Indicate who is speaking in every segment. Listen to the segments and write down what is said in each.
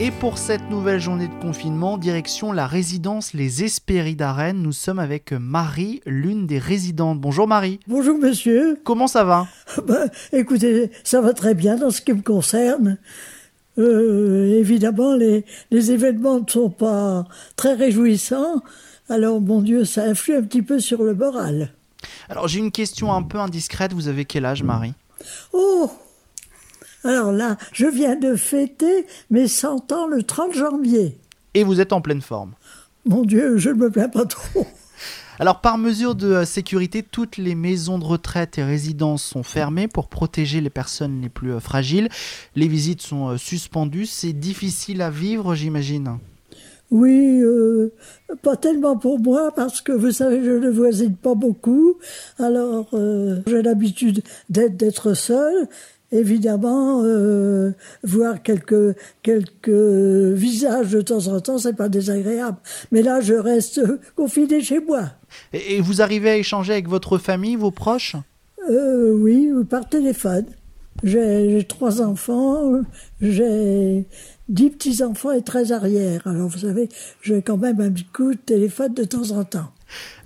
Speaker 1: Et pour cette nouvelle journée de confinement, direction la résidence Les Espéries d'Arène, nous sommes avec Marie, l'une des résidentes. Bonjour Marie.
Speaker 2: Bonjour monsieur.
Speaker 1: Comment ça va?
Speaker 2: Bah, Écoutez, ça va très bien dans ce qui me concerne. Euh, évidemment, les, les événements ne sont pas très réjouissants. Alors, mon Dieu, ça influe un petit peu sur le moral.
Speaker 1: Alors, j'ai une question un peu indiscrète. Vous avez quel âge, Marie?
Speaker 2: Oh alors là, je viens de fêter mes 100 ans le 30 janvier.
Speaker 1: Et vous êtes en pleine forme
Speaker 2: Mon Dieu, je ne me plains pas trop.
Speaker 1: Alors par mesure de euh, sécurité, toutes les maisons de retraite et résidences sont fermées pour protéger les personnes les plus euh, fragiles. Les visites sont euh, suspendues. C'est difficile à vivre, j'imagine.
Speaker 2: Oui, pas tellement pour moi parce que vous savez, je ne voisine pas beaucoup. Alors j'ai l'habitude d'être seule évidemment, euh, voir quelques, quelques visages de temps en temps, c'est pas désagréable. Mais là, je reste confiné chez moi.
Speaker 1: Et, vous arrivez à échanger avec votre famille, vos proches?
Speaker 2: Euh, Oui, par téléphone. J'ai trois enfants, j'ai dix petits-enfants et treize arrières. Alors, vous savez, j'ai quand même un petit coup de téléphone de temps en temps.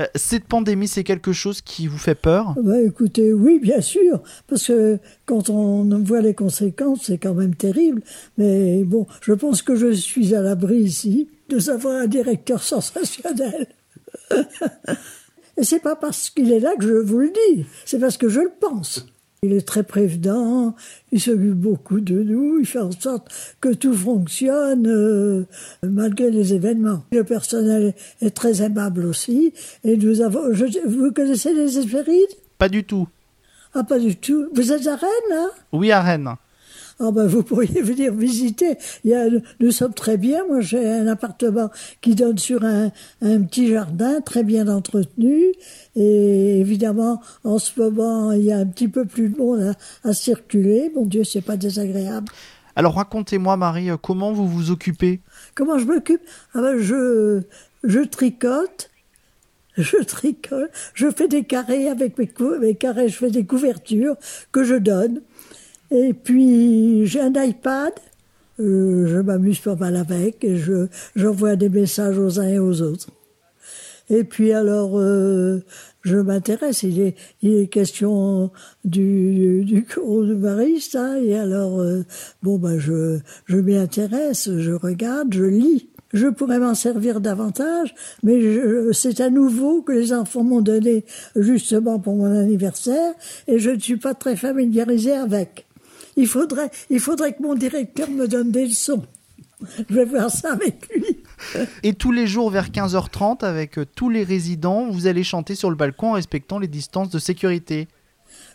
Speaker 1: Euh, cette pandémie, c'est quelque chose qui vous fait peur?
Speaker 2: Bah, Écoutez, oui, bien sûr, parce que quand on voit les conséquences, c'est quand même terrible. Mais bon, je pense que je suis à l'abri ici de avoir un directeur sensationnel. Et c'est pas parce qu'il est là que je vous le dis, c'est parce que je le pense. Il est très prévenant, il s'occupe beaucoup de nous, il fait en sorte que tout fonctionne euh, malgré les événements. Le personnel est très aimable aussi, et nous avons. vous connaissez les Hespérides?
Speaker 1: Pas du tout.
Speaker 2: Ah, pas du tout. Vous êtes à Rennes, hein?
Speaker 1: Oui, à Rennes.
Speaker 2: Ah ben vous pourriez venir visiter. Il y a, nous sommes très bien. Moi j'ai un appartement qui donne sur un, un petit jardin très bien entretenu. Et évidemment en ce moment il y a un petit peu plus de monde à, circuler. Mon Dieu c'est pas désagréable.
Speaker 1: Alors racontez-moi Marie, comment vous vous occupez?
Speaker 2: Comment je m'occupe? Ah ben, je je tricote. Je tricote, je fais des carrés avec mes, mes carrés, je fais des couvertures que je donne. Et puis j'ai un iPad, euh, je m'amuse pas mal avec et je j'envoie des messages aux uns et aux autres. Et puis alors euh, je m'intéresse, il est est question du du coronavirus hein, et alors euh, bon ben je je m'y intéresse, je regarde, je lis. Je pourrais m'en servir davantage, mais c'est à nouveau que les enfants m'ont donné justement pour mon anniversaire et je ne suis pas très familiarisée avec. Il faudrait, il faudrait que mon directeur me donne des leçons. Je vais voir ça avec lui.
Speaker 1: Et tous les jours vers 15h30, avec euh, tous les résidents, vous allez chanter sur le balcon en respectant les distances de sécurité.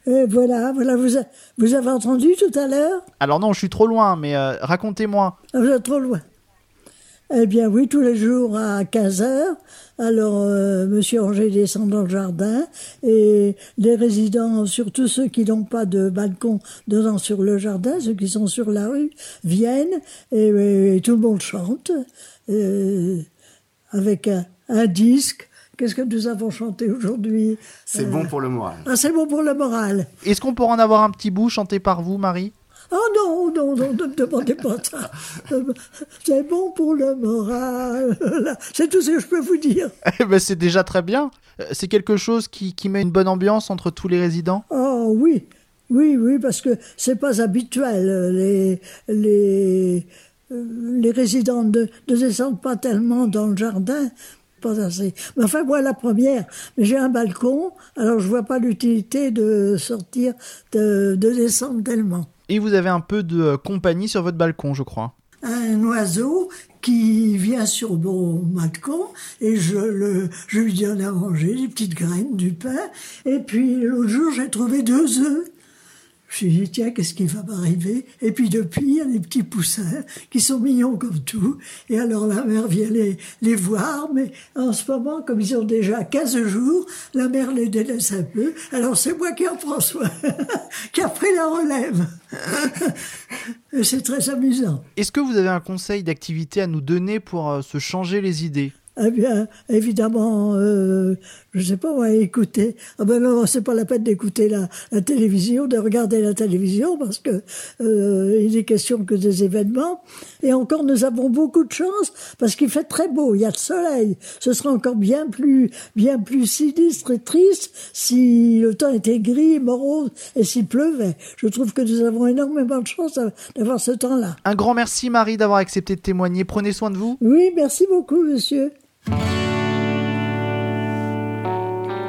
Speaker 2: Et voilà, voilà, vous, vous avez entendu tout à l'heure?
Speaker 1: Alors non, je suis trop loin, mais euh, racontez-moi.
Speaker 2: Ah, vous êtes trop loin. Eh bien oui, tous les jours à 15 heures. Alors, euh, Monsieur Angers descend dans le jardin et les résidents, surtout ceux qui n'ont pas de balcon donnant sur le jardin, ceux qui sont sur la rue, viennent et, tout le monde chante euh, avec un, disque. Qu'est-ce que nous avons chanté aujourd'hui
Speaker 3: C'est bon pour le moral.
Speaker 2: Ah, c'est bon pour le moral.
Speaker 1: Est-ce qu'on pourrait en avoir un petit bout chanté par vous, Marie?
Speaker 2: Oh non, non, non, ne me demandez pas ça. C'est bon pour le moral. C'est tout ce que je peux vous dire.
Speaker 1: Eh ben, c'est déjà très bien. Euh, c'est quelque chose qui, qui met une bonne ambiance entre tous les résidents?
Speaker 2: Oh oui, oui, oui, parce que c'est pas habituel. Les, les, les résidents ne, ne descendent pas tellement dans le jardin pas assez. Mais enfin, moi, la première, mais j'ai un balcon, alors je vois pas l'utilité de sortir, de, de descendre tellement.
Speaker 1: Et vous avez un peu de euh, compagnie sur votre balcon, je crois.
Speaker 2: Un oiseau qui vient sur mon balcon et je, lui donne à manger des petites graines, du pain. Et puis l'autre jour, j'ai trouvé deux œufs. Je me suis dit, tiens, qu'est-ce qui va m'arriver? Et puis depuis, il y a des petits poussins qui sont mignons comme tout. Et alors la mère vient les, voir, mais en ce moment, comme ils ont déjà 15 jours, la mère les délaisse un peu. Alors c'est moi qui en prends soin, qui a pris la relève. c'est très amusant.
Speaker 1: Est-ce que vous avez un conseil d'activité à nous donner pour euh, se changer les idées?
Speaker 2: Eh bien, évidemment, euh, je sais pas, moi, écouter. Ah ben non, c'est pas la peine d'écouter la, la, télévision, de regarder la télévision, parce que euh, il est question que des événements. Et encore, nous avons beaucoup de chance, parce qu'il fait très beau, il y a le soleil. Ce serait encore bien plus, bien plus sinistre et triste si le temps était gris, morose, et s'il pleuvait. Je trouve que nous avons énormément de chance d'avoir ce temps-là.
Speaker 1: Un grand merci, Marie, d'avoir accepté de témoigner. Prenez soin de vous.
Speaker 2: Oui, merci beaucoup, monsieur.